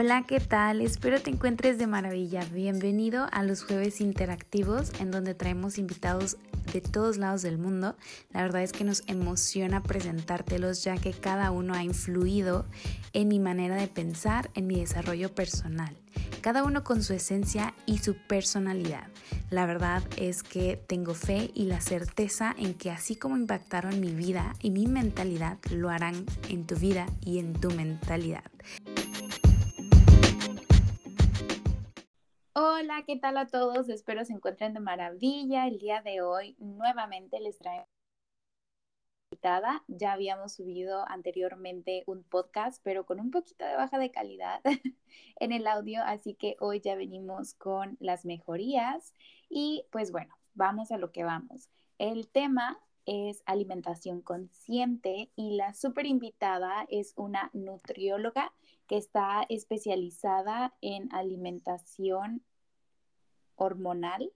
Hola, ¿qué tal? Espero te encuentres de maravilla. Bienvenido a los jueves interactivos en donde traemos invitados de todos lados del mundo. La verdad es que nos emociona presentártelos ya que cada uno ha influido en mi manera de pensar, en mi desarrollo personal. Cada uno con su esencia y su personalidad. La verdad es que tengo fe y la certeza en que así como impactaron mi vida y mi mentalidad, lo harán en tu vida y en tu mentalidad. Hola, ¿qué tal a todos? Espero se encuentren de maravilla. El día de hoy nuevamente les traigo invitada. Ya habíamos subido anteriormente un podcast, pero con un poquito de baja de calidad en el audio, así que hoy ya venimos con las mejorías y pues bueno, vamos a lo que vamos. El tema es alimentación consciente y la super invitada es una nutrióloga que está especializada en alimentación hormonal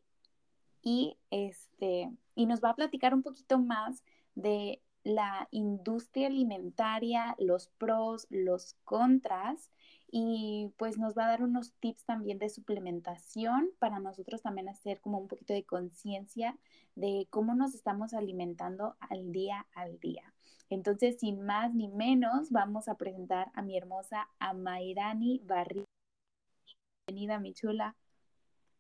y, este, y nos va a platicar un poquito más de la industria alimentaria, los pros, los contras y pues nos va a dar unos tips también de suplementación para nosotros también hacer como un poquito de conciencia de cómo nos estamos alimentando al día al día. Entonces, sin más ni menos, vamos a presentar a mi hermosa Amairani Barri. Bienvenida, mi chula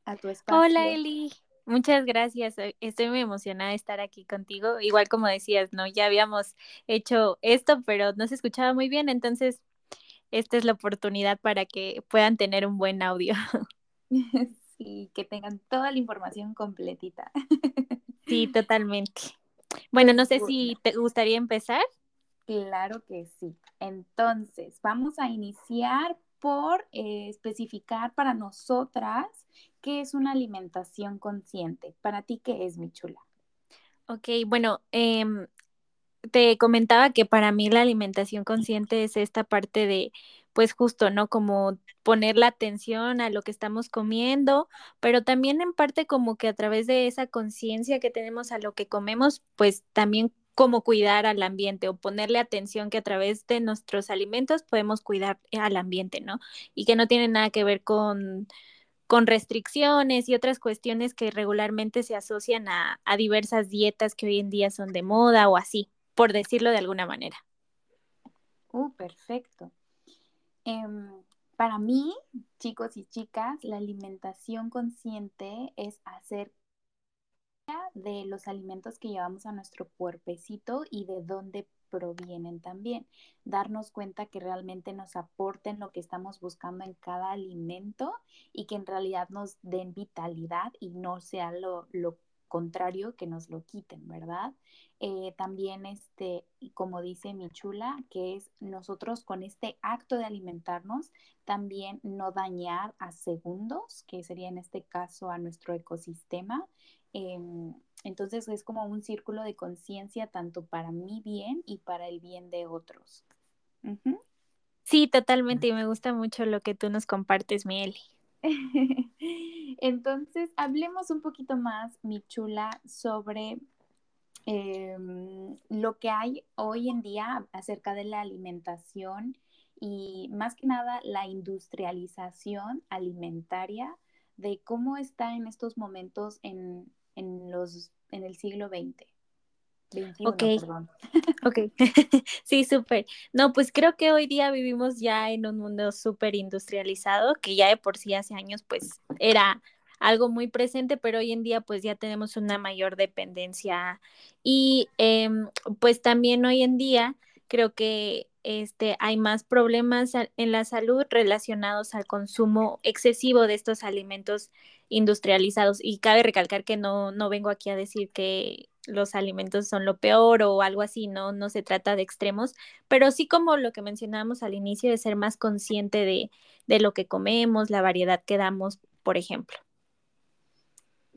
a tu espacio. Hola Eli, muchas gracias. E, estoy muy emocionada de estar aquí contigo. Igual como decías, ¿no? Ya habíamos hecho esto, pero no se escuchaba muy bien, entonces esta es la oportunidad para que puedan tener un buen audio. Sí, que tengan toda la información completita. Sí, totalmente. Bueno, no sé si te gustaría empezar. Claro que sí. Entonces, vamos a iniciar por eh, especificar para nosotras qué es una alimentación consciente. Para ti, ¿qué es, mi chula? Ok, bueno, em, te comentaba que para mí la alimentación consciente es esta parte de, pues justo, ¿no? Como poner la atención a lo que estamos comiendo, pero también en parte como que a través de esa conciencia que tenemos a lo que comemos, pues también cómo cuidar al ambiente o ponerle atención que a través de nuestros alimentos podemos cuidar al ambiente, ¿no? Y que no tiene nada que ver con, con restricciones y otras cuestiones que regularmente se asocian a, a diversas dietas que hoy en día son de moda o así, por decirlo de alguna manera. Uh, perfecto. Em, para mí, chicos y chicas, la alimentación consciente es hacer de los alimentos que llevamos a nuestro cuerpecito y de dónde provienen también. Darnos cuenta que realmente nos aporten lo que estamos buscando en cada alimento y que en realidad nos den vitalidad y no sea lo, lo contrario que nos lo quiten, ¿verdad? Eh, también, este, como dice mi chula, que es nosotros con este acto de alimentarnos, también no dañar a segundos, que sería en este caso a nuestro ecosistema, Em, entonces es como un círculo de conciencia tanto para mi bien y para el bien de otros. Sí, totalmente, y me gusta mucho lo que tú nos compartes, Mieli. Entonces, hablemos un poquito más, mi chula, sobre em, lo que hay hoy en día acerca de la alimentación y más que nada la industrialización alimentaria, de cómo está en estos momentos en, en, los, en el siglo XX. 21, ok, ok, sí, súper. No, pues creo que hoy día vivimos ya en un mundo súper industrializado, que ya de por sí hace años pues era algo muy presente, pero hoy en día pues ya tenemos una mayor dependencia y em, pues también hoy en día creo que este, hay más problemas en la salud relacionados al consumo excesivo de estos alimentos industrializados. Y cabe recalcar que no, no vengo aquí a decir que los alimentos son lo peor o algo así, no, no se trata de extremos, pero sí como lo que mencionábamos al inicio de ser más consciente de, de lo que comemos, la variedad que damos, por ejemplo.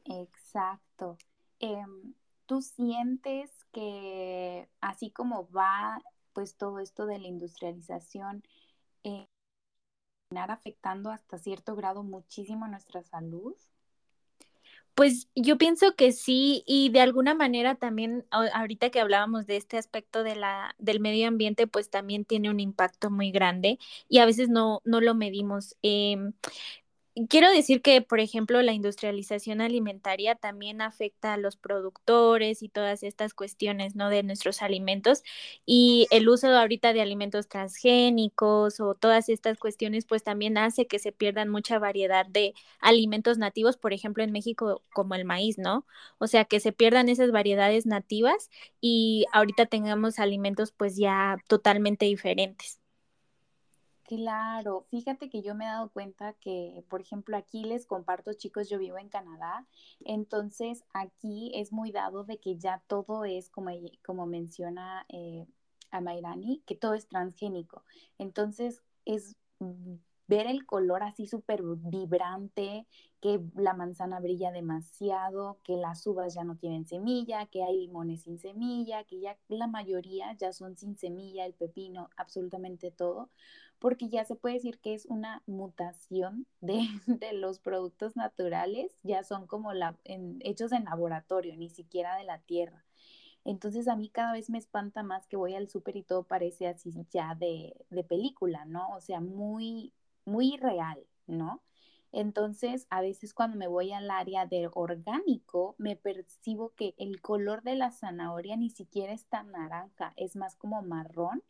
Exacto. Em, ¿Tú sientes que así como va pues todo esto de la industrialización eh, afectando hasta cierto grado muchísimo nuestra salud? Pues yo pienso que sí y de alguna manera también ahorita que hablábamos de este aspecto de la del medio ambiente pues también tiene un impacto muy grande y a veces no no lo medimos. Eh, quiero decir que, por ejemplo, la industrialización alimentaria también afecta a los productores y todas estas cuestiones, ¿no? De nuestros alimentos y el uso ahorita de alimentos transgénicos o todas estas cuestiones, pues también hace que se pierdan mucha variedad de alimentos nativos, por ejemplo, en México como el maíz, ¿no? O sea, que se pierdan esas variedades nativas y ahorita tengamos alimentos pues ya totalmente diferentes. Claro, fíjate que yo me he dado cuenta que, por ejemplo, aquí les comparto, chicos, yo vivo en Canadá, entonces aquí es muy dado de que ya todo es, como, como menciona eh, a Mairani, que todo es transgénico. Entonces es ver el color así súper vibrante, que la manzana brilla demasiado, que las uvas ya no tienen semilla, que hay limones sin semilla, que ya la mayoría ya son sin semilla, el pepino, absolutamente todo, porque ya se puede decir que es una mutación de, los productos naturales, ya son como la, hechos en laboratorio, ni siquiera de la tierra. Entonces a mí cada vez me espanta más que voy al súper y todo parece así ya de, de película, ¿no? O sea, muy muy real, ¿no? Entonces, a veces cuando me voy al área de orgánico, me percibo que el color de la zanahoria ni siquiera es tan naranja, es más como marrón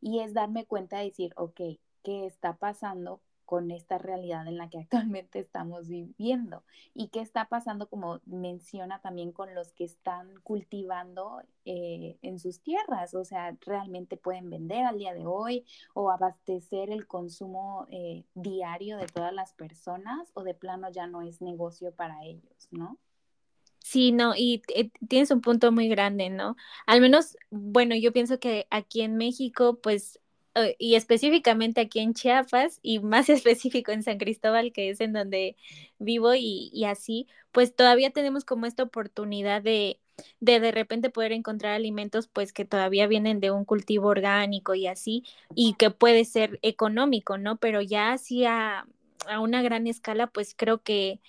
y es darme cuenta de decir, ok, ¿qué está pasando con esta realidad en la que actualmente estamos viviendo. ¿Y qué está pasando, como menciona también, con los que están cultivando eh, en sus tierras? O sea, ¿realmente pueden vender al día de hoy o abastecer el consumo eh, diario de todas las personas o de plano ya no es negocio para ellos, ¿no? Sí, no, y eh, tienes un punto muy grande, ¿no? Al menos, bueno, yo pienso que aquí en México, pues y específicamente aquí en Chiapas y más específico en San Cristóbal, que es en donde vivo y, y así, pues todavía tenemos como esta oportunidad de, de de repente poder encontrar alimentos pues que todavía vienen de un cultivo orgánico y así, y que puede ser económico, ¿no? Pero ya así a, a una gran escala, pues creo que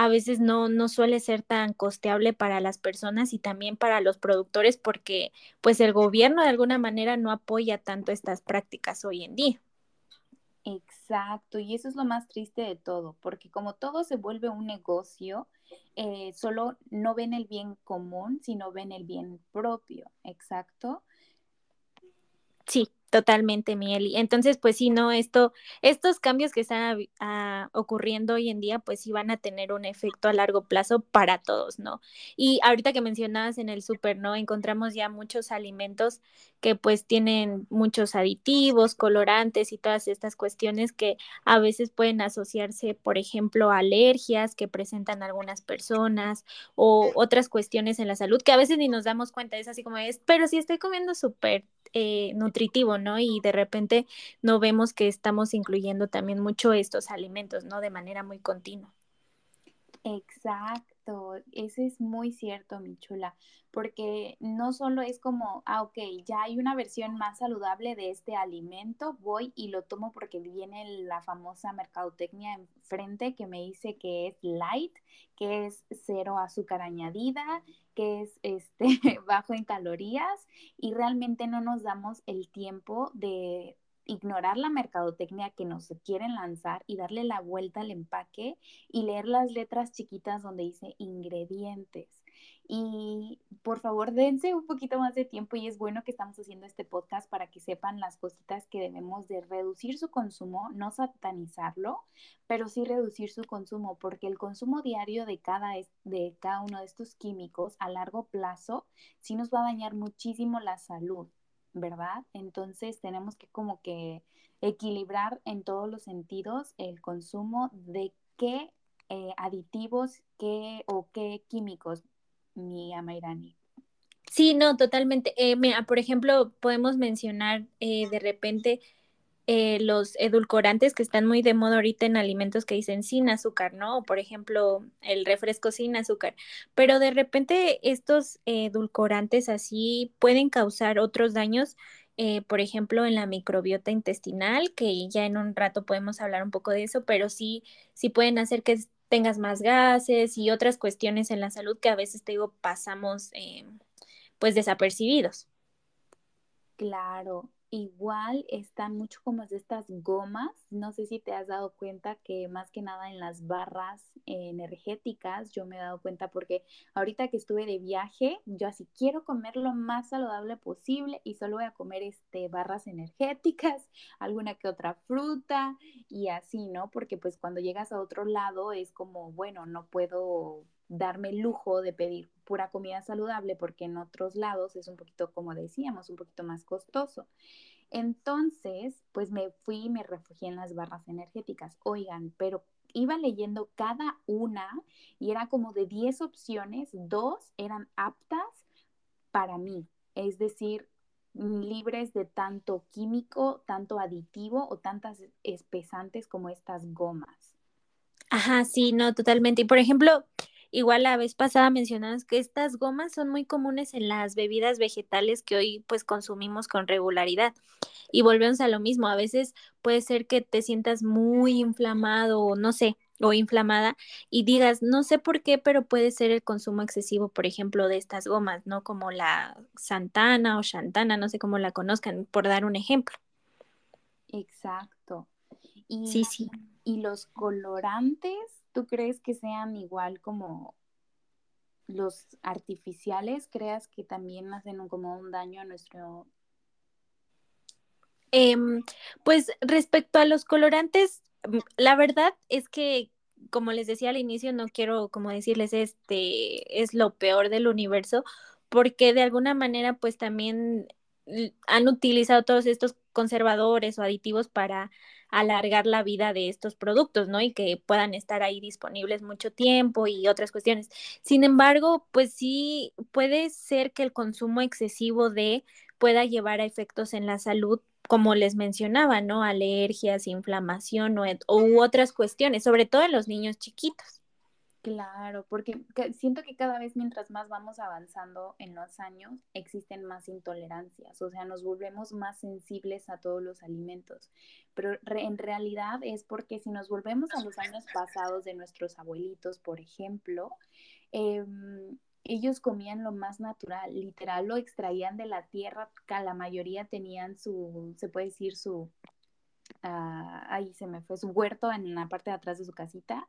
a veces no, no suele ser tan costeable para las personas y también para los productores porque pues el gobierno de alguna manera no apoya tanto estas prácticas hoy en día. Exacto, y eso es lo más triste de todo, porque como todo se vuelve un negocio, eh, solo no ven el bien común, sino ven el bien propio, exacto. Sí, Totalmente, Mieli. Entonces, pues sí, no, esto, estos cambios que están ah, ocurriendo hoy en día, pues sí van a tener un efecto a largo plazo para todos, ¿no? Y ahorita que mencionabas en el súper, ¿no? Encontramos ya muchos alimentos que pues tienen muchos aditivos, colorantes y todas estas cuestiones que a veces pueden asociarse, por ejemplo, a alergias que presentan algunas personas o otras cuestiones en la salud que a veces ni nos damos cuenta, es así como es, pero si estoy comiendo súper eh, nutritivo, ¿no? Y de repente no vemos que estamos incluyendo también mucho estos alimentos, ¿no? De manera muy continua. Exacto, eso es muy cierto, mi chula, porque no solo es como, ah, ok, ya hay una versión más saludable de este alimento, voy y lo tomo porque viene la famosa mercadotecnia enfrente que me dice que es light, que es cero azúcar añadida, que es este bajo en calorías y realmente no nos damos el tiempo de ignorar la mercadotecnia que nos quieren lanzar y darle la vuelta al empaque y leer las letras chiquitas donde dice ingredientes. Y por favor, dense un poquito más de tiempo y es bueno que estamos haciendo este podcast para que sepan las cositas que debemos de reducir su consumo, no satanizarlo, pero sí reducir su consumo, porque el consumo diario de cada, de cada uno de estos químicos a largo plazo sí nos va a dañar muchísimo la salud. ¿Verdad? Entonces tenemos que como que equilibrar en todos los sentidos el consumo de qué eh, aditivos qué, o qué químicos, mi Amairani. Sí, no, totalmente. Eh, por ejemplo, podemos mencionar eh, de repente eh, los edulcorantes que están muy de moda ahorita en alimentos que dicen sin azúcar, ¿no? O por ejemplo, el refresco sin azúcar. Pero de repente estos edulcorantes así pueden causar otros daños, eh, por ejemplo, en la microbiota intestinal, que ya en un rato podemos hablar un poco de eso, pero sí, sí pueden hacer que tengas más gases y otras cuestiones en la salud que a veces te digo pasamos eh, pues desapercibidos. Claro, Igual están mucho como de estas gomas, no sé si te has dado cuenta que más que nada en las barras energéticas, yo me he dado cuenta porque ahorita que estuve de viaje, yo así quiero comer lo más saludable posible y solo voy a comer este barras energéticas, alguna que otra fruta y así, ¿no? Porque pues cuando llegas a otro lado es como, bueno, no puedo darme el lujo de pedir pura comida saludable porque en otros lados es un poquito, como decíamos, un poquito más costoso. Entonces, pues me fui y me refugié en las barras energéticas. Oigan, pero iba leyendo cada una y era como de 10 opciones, dos eran aptas para mí, es decir, libres de tanto químico, tanto aditivo o tantas espesantes como estas gomas. Ajá, sí, no, totalmente. Y por ejemplo, Igual la vez pasada mencionabas que estas gomas son muy comunes en las bebidas vegetales que hoy pues consumimos con regularidad. Y volvemos a lo mismo, a veces puede ser que te sientas muy inflamado o no sé, o inflamada y digas, no sé por qué, pero puede ser el consumo excesivo, por ejemplo, de estas gomas, ¿no? Como la Santana o Shantana, no sé cómo la conozcan, por dar un ejemplo. Exacto. Y, sí, sí. Y los colorantes ¿Tú crees que sean igual como los artificiales? ¿Creas que también hacen como un daño a nuestro... Em, pues respecto a los colorantes, mm, la verdad es que, como les decía al inicio, no quiero como decirles este es lo peor del universo, porque de alguna manera pues también han utilizado todos estos conservadores o aditivos para alargar la vida de estos productos, ¿no? Y que puedan estar ahí disponibles mucho tiempo y otras cuestiones. Sin embargo, pues sí puede ser que el consumo excesivo de pueda llevar a efectos en la salud como les mencionaba, ¿no? Alergias, inflamación o, u otras cuestiones, sobre todo en los niños chiquitos. Claro, porque siento que cada vez mientras más vamos avanzando en los años, existen más intolerancias, o sea, nos volvemos más sensibles a todos los alimentos. Pero en realidad es porque si nos volvemos a los años pasados de nuestros abuelitos, por ejemplo, em, ellos comían lo más natural, literal lo extraían de la tierra, la mayoría tenían su, se puede decir, su, ah, ahí se me fue, su huerto en la parte de atrás de su casita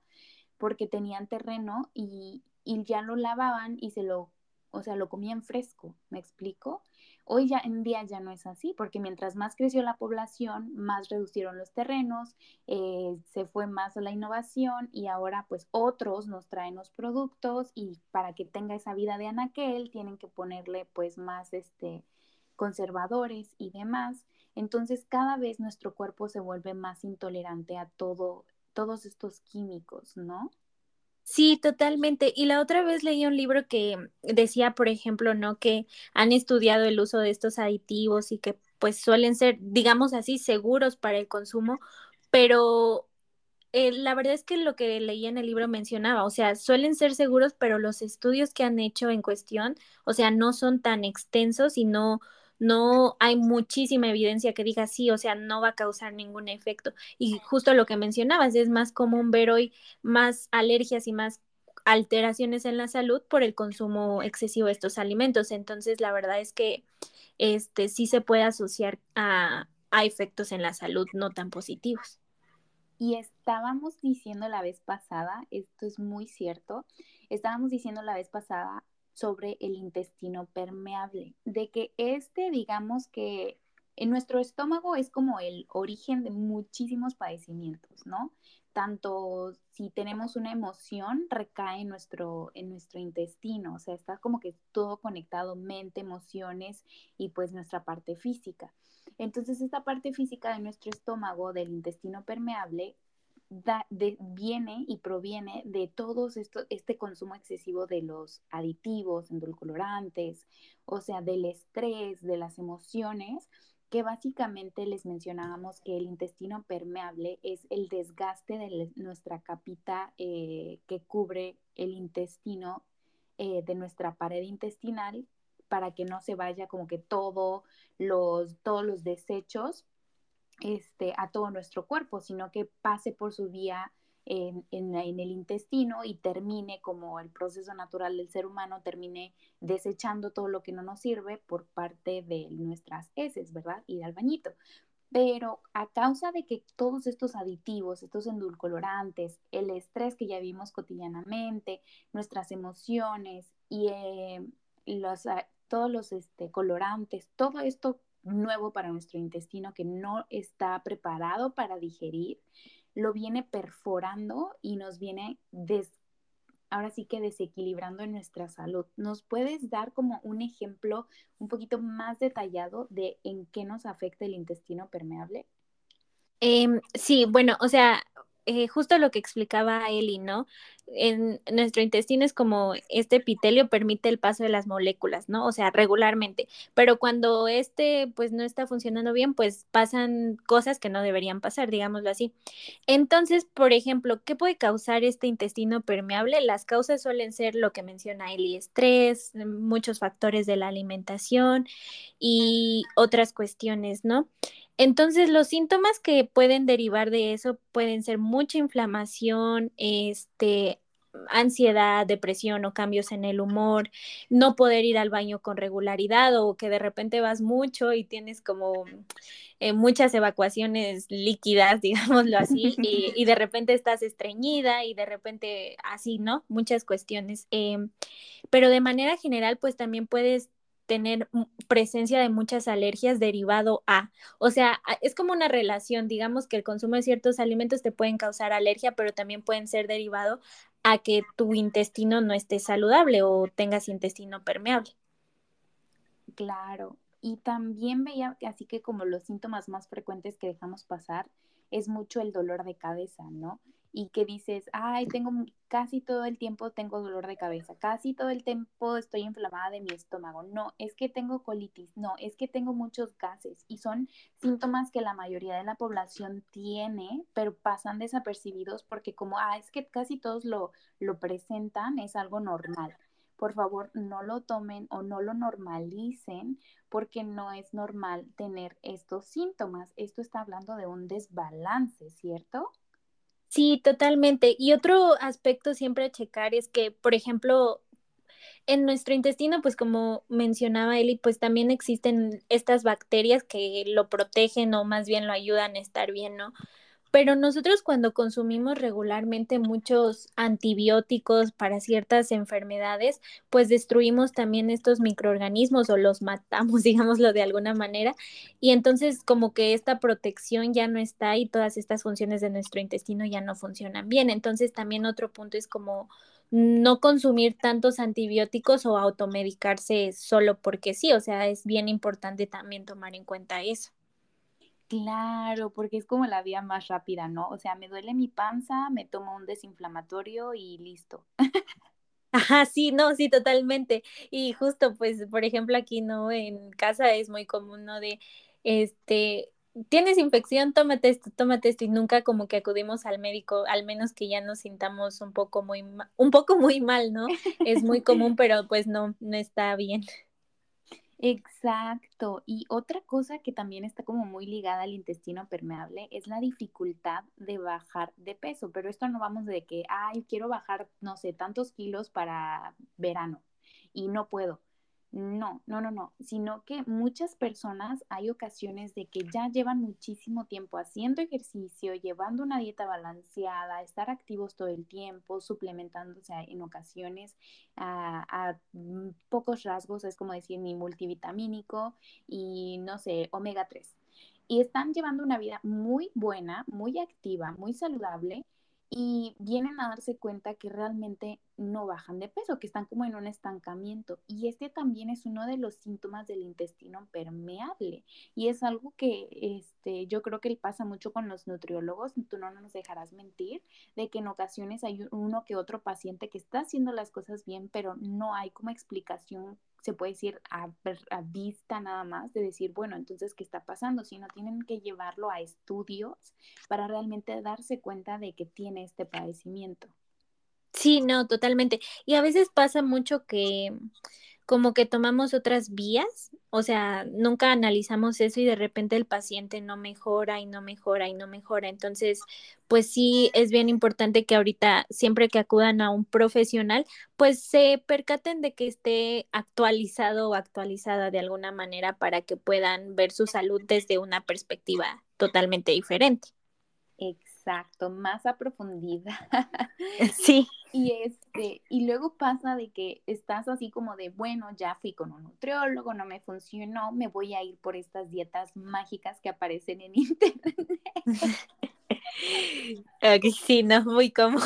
porque tenían terreno y, ya lo lavaban y se lo, o sea, lo comían fresco, ¿me explico? Hoy ya en día ya no es así, porque mientras más creció la población, más reducieron los terrenos, eh, se fue más a la innovación y ahora pues otros nos traen los productos y para que tenga esa vida de anaquel tienen que ponerle pues más este conservadores y demás. Entonces cada vez nuestro cuerpo se vuelve más intolerante a todo todos estos químicos, ¿no? Sí, totalmente. Y la otra vez leí un libro que decía, por ejemplo, ¿no? Que han estudiado el uso de estos aditivos y que pues suelen ser, digamos así, seguros para el consumo, pero eh, la verdad es que lo que leí en el libro mencionaba, o sea, suelen ser seguros, pero los estudios que han hecho en cuestión, o sea, no son tan extensos y no, no hay muchísima evidencia que diga sí, o sea, no va a causar ningún efecto. Y justo lo que mencionabas, es más común ver hoy más alergias y más alteraciones en la salud por el consumo excesivo de estos alimentos. Entonces, la verdad es que este sí se puede asociar a, a efectos en la salud no tan positivos. Y estábamos diciendo la vez pasada, esto es muy cierto, estábamos diciendo la vez pasada sobre el intestino permeable, de que este, digamos que en nuestro estómago es como el origen de muchísimos padecimientos, ¿no? Tanto si tenemos una emoción, recae en nuestro, en nuestro intestino, o sea, está como que todo conectado, mente, emociones y pues nuestra parte física. Entonces, esta parte física de nuestro estómago, del intestino permeable, viene y proviene de todo esto, este consumo excesivo de los aditivos, endulcorantes, o sea, del estrés, de las emociones, que básicamente les mencionábamos que el intestino permeable es el desgaste de nuestra capita eh, que cubre el intestino eh, de nuestra pared intestinal para que no se vaya como que todo los, todos los desechos este, a todo nuestro cuerpo, sino que pase por su vía en, el intestino y termine como el proceso natural del ser humano, termine desechando todo lo que no nos sirve por parte de nuestras heces, ¿verdad? Y del bañito. Pero a causa de que todos estos aditivos, estos endulcolorantes, el estrés que ya vimos cotidianamente, nuestras emociones y eh, los, todos los este, colorantes, todo esto nuevo para nuestro intestino que no está preparado para digerir, lo viene perforando y nos viene des ahora sí que desequilibrando en nuestra salud. ¿Nos puedes dar como un ejemplo un poquito más detallado de en qué nos afecta el intestino permeable? Em, sí, bueno, o sea, eh, justo lo que explicaba Eli, ¿no? En nuestro intestino es como este epitelio permite el paso de las moléculas, ¿no? O sea, regularmente. Pero cuando este pues no está funcionando bien, pues pasan cosas que no deberían pasar, digámoslo así. Entonces, por ejemplo, ¿qué puede causar este intestino permeable? Las causas suelen ser lo que menciona Eli, estrés, muchos factores de la alimentación y otras cuestiones, ¿no? Entonces, los síntomas que pueden derivar de eso pueden ser mucha inflamación, este, ansiedad, depresión o cambios en el humor, no poder ir al baño con regularidad o que de repente vas mucho y tienes como eh, muchas evacuaciones líquidas, digámoslo así, y, de repente estás estreñida y de repente así, ¿no? Muchas cuestiones. Em, pero de manera general, pues también puedes tener presencia de muchas alergias derivado a. O sea, es como una relación, digamos que el consumo de ciertos alimentos te pueden causar alergia, pero también pueden ser derivado a que tu intestino no esté saludable o tengas intestino permeable. Claro, y también veía así que como los síntomas más frecuentes que dejamos pasar es mucho el dolor de cabeza, ¿no? Y que dices, ay, tengo casi todo el tiempo tengo dolor de cabeza, casi todo el tiempo estoy inflamada de mi estómago. No, es que tengo colitis, no, es que tengo muchos gases y son síntomas que la mayoría de la población tiene, pero pasan desapercibidos porque como, ah, es que casi todos lo, lo presentan, es algo normal. Por favor, no lo tomen o no lo normalicen porque no es normal tener estos síntomas. Esto está hablando de un desbalance, ¿cierto? Sí, totalmente. Y otro aspecto siempre a checar es que, por ejemplo, en nuestro intestino, pues como mencionaba Eli, pues también existen estas bacterias que lo protegen o más bien lo ayudan a estar bien, ¿no? Pero nosotros cuando consumimos regularmente muchos antibióticos para ciertas enfermedades, pues destruimos también estos microorganismos o los matamos, digámoslo de alguna manera. Y entonces como que esta protección ya no está y todas estas funciones de nuestro intestino ya no funcionan bien. Entonces también otro punto es como no consumir tantos antibióticos o automedicarse solo porque sí, o sea, es bien importante también tomar en cuenta eso. Claro, porque es como la vía más rápida, ¿no? O sea, me duele mi panza, me tomo un desinflamatorio y listo. Ajá, sí, no, sí, totalmente. Y justo, pues, por ejemplo, aquí, ¿no? En casa es muy común, ¿no? De, este, tienes infección, tómate esto, tómate esto, y nunca como que acudimos al médico, al menos que ya nos sintamos un poco muy, un poco muy mal, ¿no? Es muy común, pero pues no, no está bien. Exacto. Y otra cosa que también está como muy ligada al intestino permeable es la dificultad de bajar de peso. Pero esto no vamos de que, ay, quiero bajar, no sé, tantos kilos para verano y no puedo. No, no, no, no, sino que muchas personas hay ocasiones de que ya llevan muchísimo tiempo haciendo ejercicio, llevando una dieta balanceada, estar activos todo el tiempo, suplementándose en ocasiones a, mm, pocos rasgos, es como decir mi multivitamínico y no sé, omega 3. Y están llevando una vida muy buena, muy activa, muy saludable y vienen a darse cuenta que realmente no bajan de peso, que están como en un estancamiento. Y este también es uno de los síntomas del intestino permeable. Y es algo que este, yo creo que pasa mucho con los nutriólogos, tú no nos dejarás mentir, de que en ocasiones hay uno que otro paciente que está haciendo las cosas bien, pero no hay como explicación se puede decir a, a, vista nada más de decir, bueno, entonces, ¿qué está pasando? Sino tienen que llevarlo a estudios para realmente darse cuenta de que tiene este padecimiento. Sí, no, totalmente. Y a veces pasa mucho que como que tomamos otras vías, o sea, nunca analizamos eso y de repente el paciente no mejora y no mejora y no mejora. Entonces, pues sí, es bien importante que ahorita, siempre que acudan a un profesional, pues se percaten de que esté actualizado o actualizada de alguna manera para que puedan ver su salud desde una perspectiva totalmente diferente. Exacto, más a profundidad. Sí. Y este, y luego pasa de que estás así como de, bueno, ya fui con un nutriólogo, no me funcionó, me voy a ir por estas dietas mágicas que aparecen en internet. sí, no, muy común.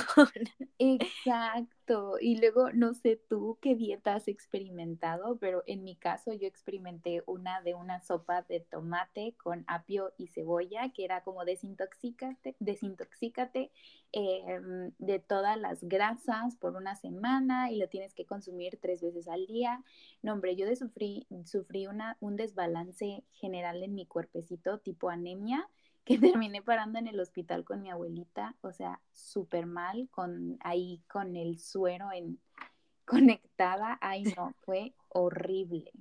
Exacto. Y luego, no sé tú qué dieta has experimentado, pero en mi caso yo experimenté una de una sopa de tomate con apio y cebolla, que era como desintoxícate, desintoxícate em, de todas las grasas por una semana y lo tienes que consumir tres veces al día. No, hombre, yo de sufrí, sufrí una, un desbalance general en mi cuerpecito tipo anemia que terminé parando en el hospital con mi abuelita, o sea, súper mal, con ahí con el suero en conectada, ay no, fue horrible.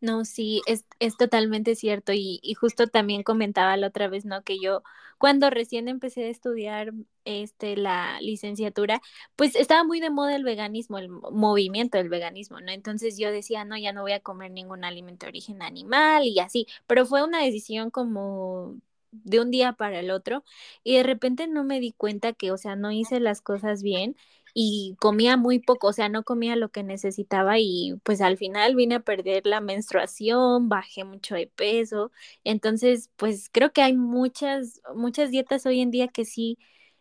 No, sí, es, es totalmente cierto y, y, justo también comentaba la otra vez, ¿no? Que yo cuando recién empecé a estudiar este, la licenciatura, pues estaba muy de moda el veganismo, el movimiento del veganismo, ¿no? Entonces yo decía, no, ya no voy a comer ningún alimento de origen animal y así, pero fue una decisión como de un día para el otro y de repente no me di cuenta que, o sea, no hice las cosas bien y comía muy poco, o sea, no comía lo que necesitaba y pues al final vine a perder la menstruación, bajé mucho de peso, entonces pues creo que hay muchas, muchas dietas hoy en día que sí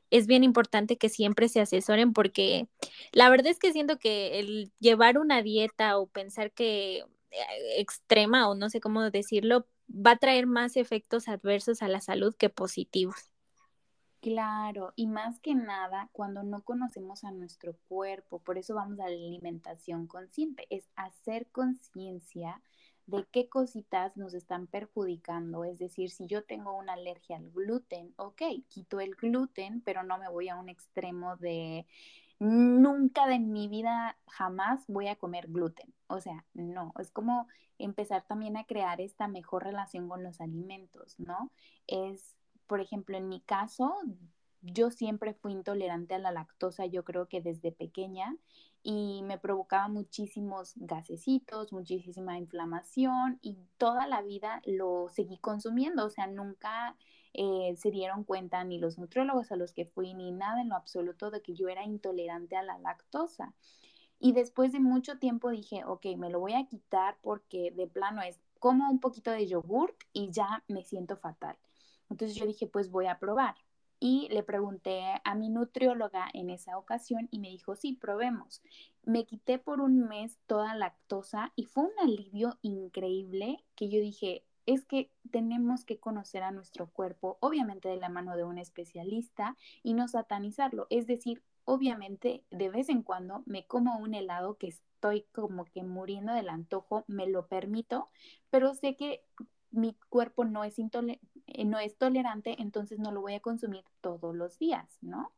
es bien importante que siempre se asesoren porque la verdad es que siento que el llevar una dieta o pensar que eh, extrema o no sé cómo decirlo, va a traer más efectos adversos a la salud que positivos. Claro, y más que nada cuando no conocemos a nuestro cuerpo, por eso vamos a la alimentación consciente, es hacer conciencia de qué cositas nos están perjudicando. Es decir, si yo tengo una alergia al gluten, ok, quito el gluten, pero no me voy a un extremo de nunca de mi vida jamás voy a comer gluten. O sea, no, es como empezar también a crear esta mejor relación con los alimentos, ¿no? Es, por ejemplo, en mi caso, yo siempre fui intolerante a la lactosa, yo creo que desde pequeña, y me provocaba muchísimos gasecitos, muchísima inflamación, y toda la vida lo seguí consumiendo, o sea, nunca eh, se dieron cuenta ni los nutriólogos a los que fui ni nada en lo absoluto de que yo era intolerante a la lactosa. Y después de mucho tiempo dije, ok, me lo voy a quitar porque de plano es como un poquito de yogurt y ya me siento fatal. Entonces yo dije, pues voy a probar. Y le pregunté a mi nutrióloga en esa ocasión y me dijo, sí, probemos. Me quité por un mes toda lactosa y fue un alivio increíble que yo dije, es que tenemos que conocer a nuestro cuerpo, obviamente de la mano de un especialista, y no satanizarlo. Es decir, obviamente de vez en cuando me como un helado que estoy como que muriendo del antojo, me lo permito, pero sé que mi cuerpo no es, eh, no es tolerante, entonces no lo voy a consumir todos los días, ¿no?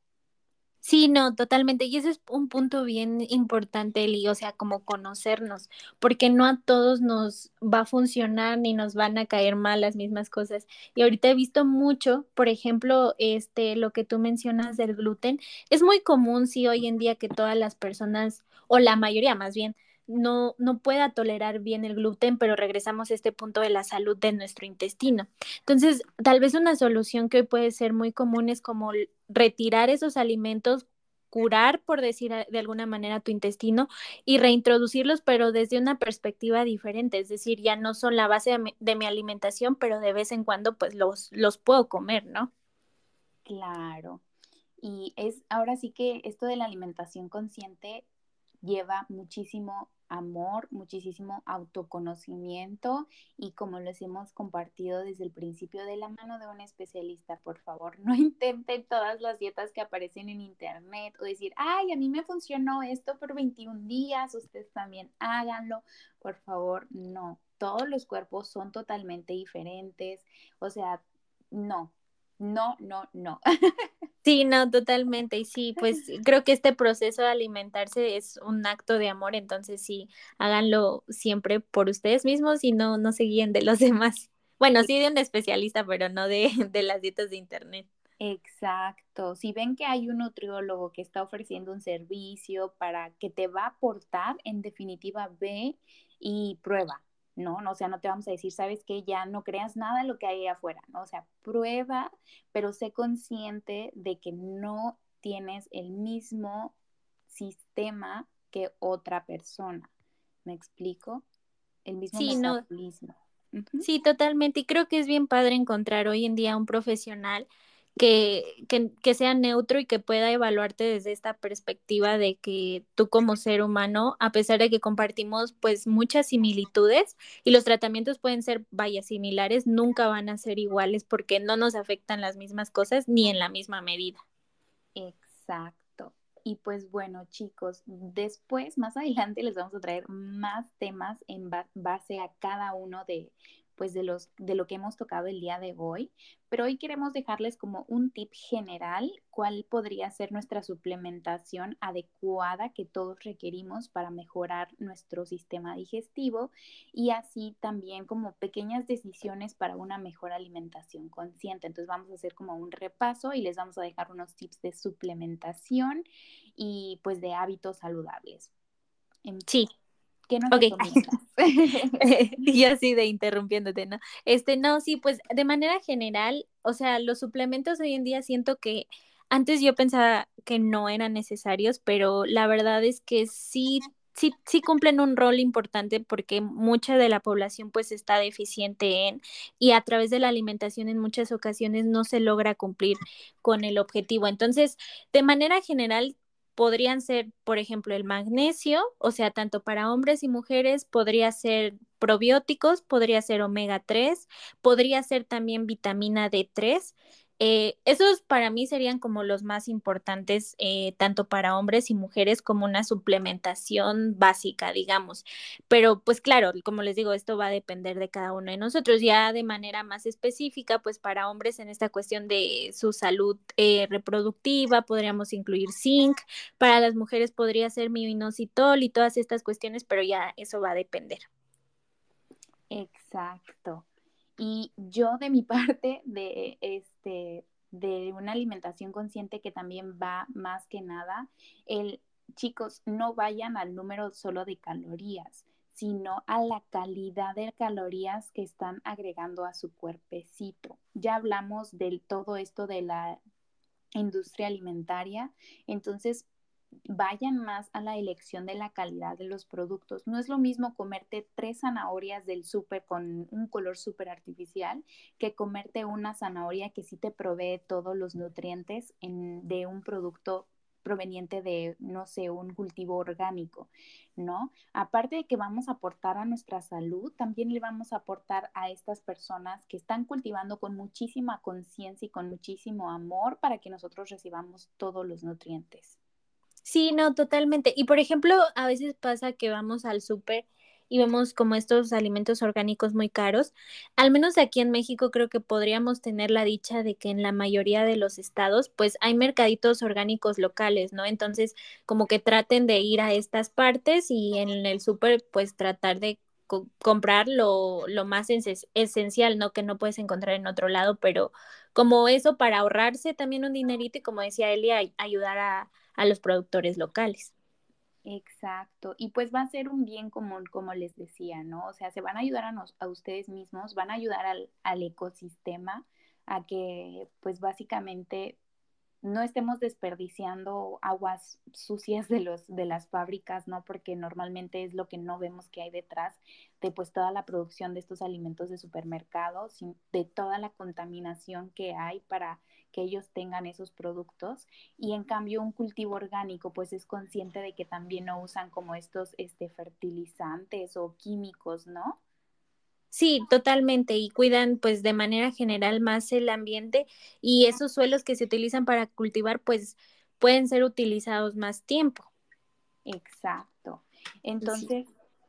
Sí, no, totalmente. Y ese es un punto bien importante, Eli, o sea, como conocernos, porque no a todos nos va a funcionar ni nos van a caer mal las mismas cosas. Y ahorita he visto mucho, por ejemplo, este, lo que tú mencionas del gluten, es muy común, sí, hoy en día que todas las personas, o la mayoría más bien, no, no pueda tolerar bien el gluten, pero regresamos a este punto de la salud de nuestro intestino. Entonces, tal vez una solución que hoy puede ser muy común es como retirar esos alimentos curar, por decir de alguna manera, tu intestino y reintroducirlos, pero desde una perspectiva diferente, es decir, ya no son la base de mi, de mi alimentación, pero de vez en cuando pues los, los puedo comer, ¿no? Claro. Y es ahora sí que esto de la alimentación consciente lleva muchísimo amor, muchísimo autoconocimiento y como les hemos compartido desde el principio de la mano de un especialista, por favor, no intenten todas las dietas que aparecen en internet o decir, ay, a mí me funcionó esto por 21 días, ustedes también háganlo, por favor, no, todos los cuerpos son totalmente diferentes, o sea, no, no, no, no. Sí, no, totalmente. Y sí, pues creo que este proceso de alimentarse es un acto de amor, entonces sí, háganlo siempre por ustedes mismos y no, no se guíen de los demás. Bueno, sí de un especialista, pero no de, de las dietas de internet. Exacto. Si ven que hay un nutriólogo que está ofreciendo un servicio para que te va a aportar, en definitiva, ve y prueba, ¿no? ¿no? O sea, no te vamos a decir, sabes que ya no creas nada en lo que hay afuera, ¿no? O sea, prueba, pero sé consciente de que no tienes el mismo sistema que otra persona. ¿Me explico? El mismo sí. Sí, totalmente. Y creo que es bien padre encontrar hoy en día un profesional que, que, que, sea neutro y que pueda evaluarte desde esta perspectiva de que tú como ser humano, a pesar de que compartimos pues muchas similitudes y los tratamientos pueden ser, vaya, similares, nunca van a ser iguales porque no nos afectan las mismas cosas ni en la misma medida. Exacto. Y pues bueno, chicos, después, más adelante les vamos a traer más temas en base a cada uno de, pues de los de lo que hemos tocado el día de hoy, pero hoy queremos dejarles como un tip general cuál podría ser nuestra suplementación adecuada que todos requerimos para mejorar nuestro sistema digestivo y así también como pequeñas decisiones para una mejor alimentación consciente. Entonces vamos a hacer como un repaso y les vamos a dejar unos tips de suplementación y pues de hábitos saludables. Sí, ¿Qué nos okay. y así de interrumpiéndote, ¿no? Este, no, sí, pues de manera general, o sea, los suplementos hoy en día siento que antes yo pensaba que no eran necesarios, pero la verdad es que sí, sí, sí cumplen un rol importante porque mucha de la población pues está deficiente en y a través de la alimentación en muchas ocasiones no se logra cumplir con el objetivo. Entonces, de manera general, podrían ser, por ejemplo, el magnesio, o sea, tanto para hombres y mujeres, podría ser probióticos, podría ser omega 3, podría ser también vitamina D3 eh, esos para mí serían como los más importantes, eh, tanto para hombres y mujeres como una suplementación básica, digamos. Pero pues claro, como les digo, esto va a depender de cada uno de nosotros. Ya de manera más específica, pues para hombres en esta cuestión de su salud eh, reproductiva, podríamos incluir zinc. Para las mujeres podría ser inositol y todas estas cuestiones, pero ya eso va a depender. Exacto. Y yo de mi parte, de, este, de una alimentación consciente que también va más que nada, el, chicos, no vayan al número solo de calorías, sino a la calidad de calorías que están agregando a su cuerpecito. Ya hablamos de todo esto de la industria alimentaria, entonces vayan más a la elección de la calidad de los productos. No es lo mismo comerte tres zanahorias del súper con un color súper artificial que comerte una zanahoria que sí te provee todos los nutrientes de un producto proveniente de, no sé, un cultivo orgánico, ¿no? Aparte de que vamos a aportar a nuestra salud, también le vamos a aportar a estas personas que están cultivando con muchísima conciencia y con muchísimo amor para que nosotros recibamos todos los nutrientes. Sí, no, totalmente. Y por ejemplo, a veces pasa que vamos al súper y vemos como estos alimentos orgánicos muy caros. Al menos aquí en México creo que podríamos tener la dicha de que en la mayoría de los estados pues hay mercaditos orgánicos locales, ¿no? Entonces como que traten de ir a estas partes y en el súper pues tratar de comprar lo, lo más esencial, ¿no? Que no puedes encontrar en otro lado, pero como eso para ahorrarse también un dinerito y como decía Elia, ayudar a a los productores locales. Exacto, y pues va a ser un bien común, como les decía, ¿no? O sea, se van a ayudar a, a ustedes mismos, van a ayudar al, al ecosistema a que, pues básicamente, no estemos desperdiciando aguas sucias de los de las fábricas, ¿no? Porque normalmente es lo que no vemos que hay detrás de pues toda la producción de estos alimentos de supermercados, de toda la contaminación que hay para que ellos tengan esos productos y en cambio un cultivo orgánico pues es consciente de que también no usan como estos este fertilizantes o químicos, ¿no? Sí, totalmente. Y cuidan pues de manera general más el ambiente y esos suelos que se utilizan para cultivar pues pueden ser utilizados más tiempo. Exacto. Entonces,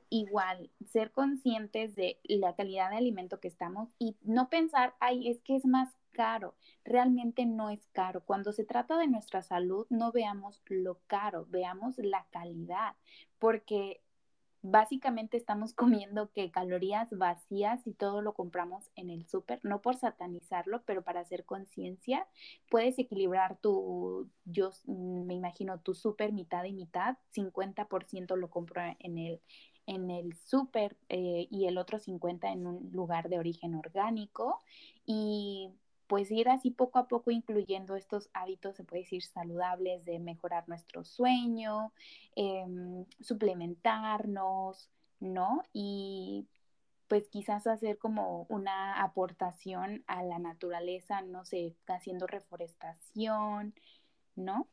igual, ser conscientes de la calidad de alimento que estamos y no pensar, ay, es que es más caro. Realmente no es caro. Cuando se trata de nuestra salud, no veamos lo caro, veamos la calidad, porque básicamente estamos comiendo que calorías vacías y todo lo compramos en el súper, no por satanizarlo, pero para hacer conciencia, puedes equilibrar tu, yo me imagino, tu súper mitad y mitad, 50% lo compro en el, en el súper eh, y el otro 50% en un lugar de origen orgánico y pues ir así poco a poco incluyendo estos hábitos, se puede decir, saludables de mejorar nuestro sueño, em, suplementarnos, ¿no? Y pues quizás hacer como una aportación a la naturaleza, no sé, haciendo reforestación, ¿no?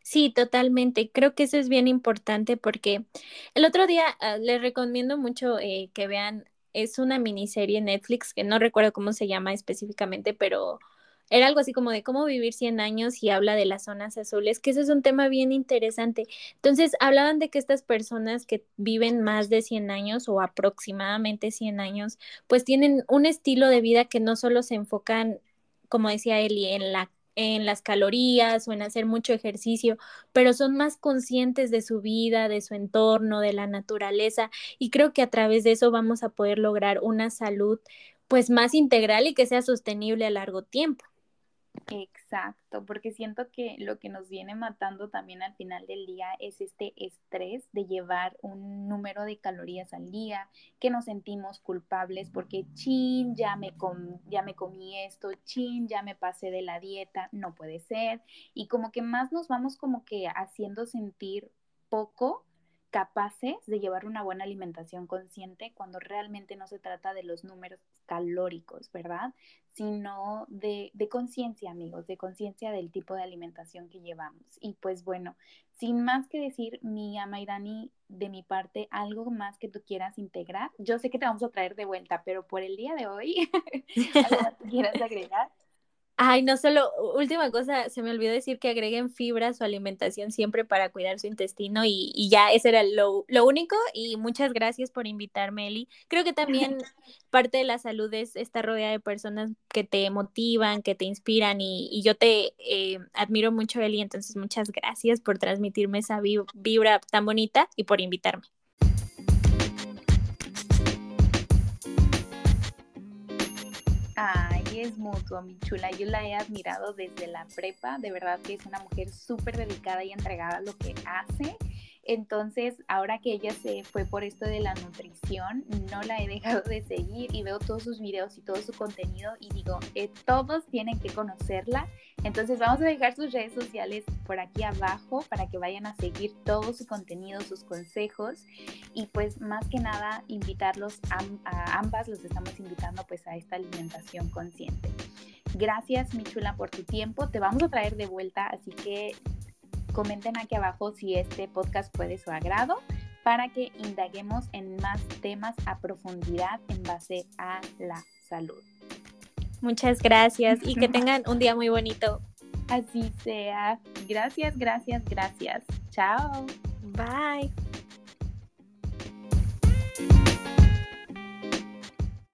Sí, totalmente. Creo que eso es bien importante porque el otro día ah, les recomiendo mucho eh, que vean es una miniserie Netflix que no recuerdo cómo se llama específicamente, pero era algo así como de cómo vivir 100 años y habla de las zonas azules, que ese es un tema bien interesante. Entonces, hablaban de que estas personas que viven más de 100 años o aproximadamente 100 años, pues tienen un estilo de vida que no solo se enfocan, como decía Eli, en la en las calorías o en hacer mucho ejercicio, pero son más conscientes de su vida, de su entorno, de la naturaleza y creo que a través de eso vamos a poder lograr una salud pues más integral y que sea sostenible a largo tiempo. Exacto, porque siento que lo que nos viene matando también al final del día es este estrés de llevar un número de calorías al día, que nos sentimos culpables porque chin, ya me, ya me comí esto, chin, ya me pasé de la dieta, no puede ser. Y como que más nos vamos como que haciendo sentir poco capaces de llevar una buena alimentación consciente cuando realmente no se trata de los números calóricos, ¿verdad? Sino de, de conciencia, amigos, de conciencia del tipo de alimentación que llevamos. Y pues bueno, sin más que decir, mi Amairani, de mi parte, algo más que tú quieras integrar. Yo sé que te vamos a traer de vuelta, pero por el día de hoy, ¿algo más que quieras agregar? Ay, no solo, última cosa, se me olvidó decir que agreguen fibra a su alimentación siempre para cuidar su intestino y, ya ese era lo, único y muchas gracias por invitarme, Eli. Creo que también parte de la salud es estar rodeada de personas que te motivan, que te inspiran y, yo te eh, admiro mucho, Eli, entonces muchas gracias por transmitirme esa vibra tan bonita y por invitarme. Es mutuo, mi chula. Yo la he admirado desde la prepa. De verdad que es una mujer súper dedicada y entregada a lo que hace. Entonces, ahora que ella se fue por esto de la nutrición, no la he dejado de seguir y veo todos sus videos y todo su contenido y digo, eh, todos tienen que conocerla. Entonces, vamos a dejar sus redes sociales por aquí abajo para que vayan a seguir todo su contenido, sus consejos y pues más que nada invitarlos a, ambas, los estamos invitando pues a esta alimentación consciente. Gracias, mi chula, por tu tiempo. Te vamos a traer de vuelta, así que Comenten aquí abajo si este podcast fue de su agrado para que indaguemos en más temas a profundidad en base a la salud. Muchas gracias y que tengan un día muy bonito. Así sea. Gracias, gracias, gracias. Chao. Bye.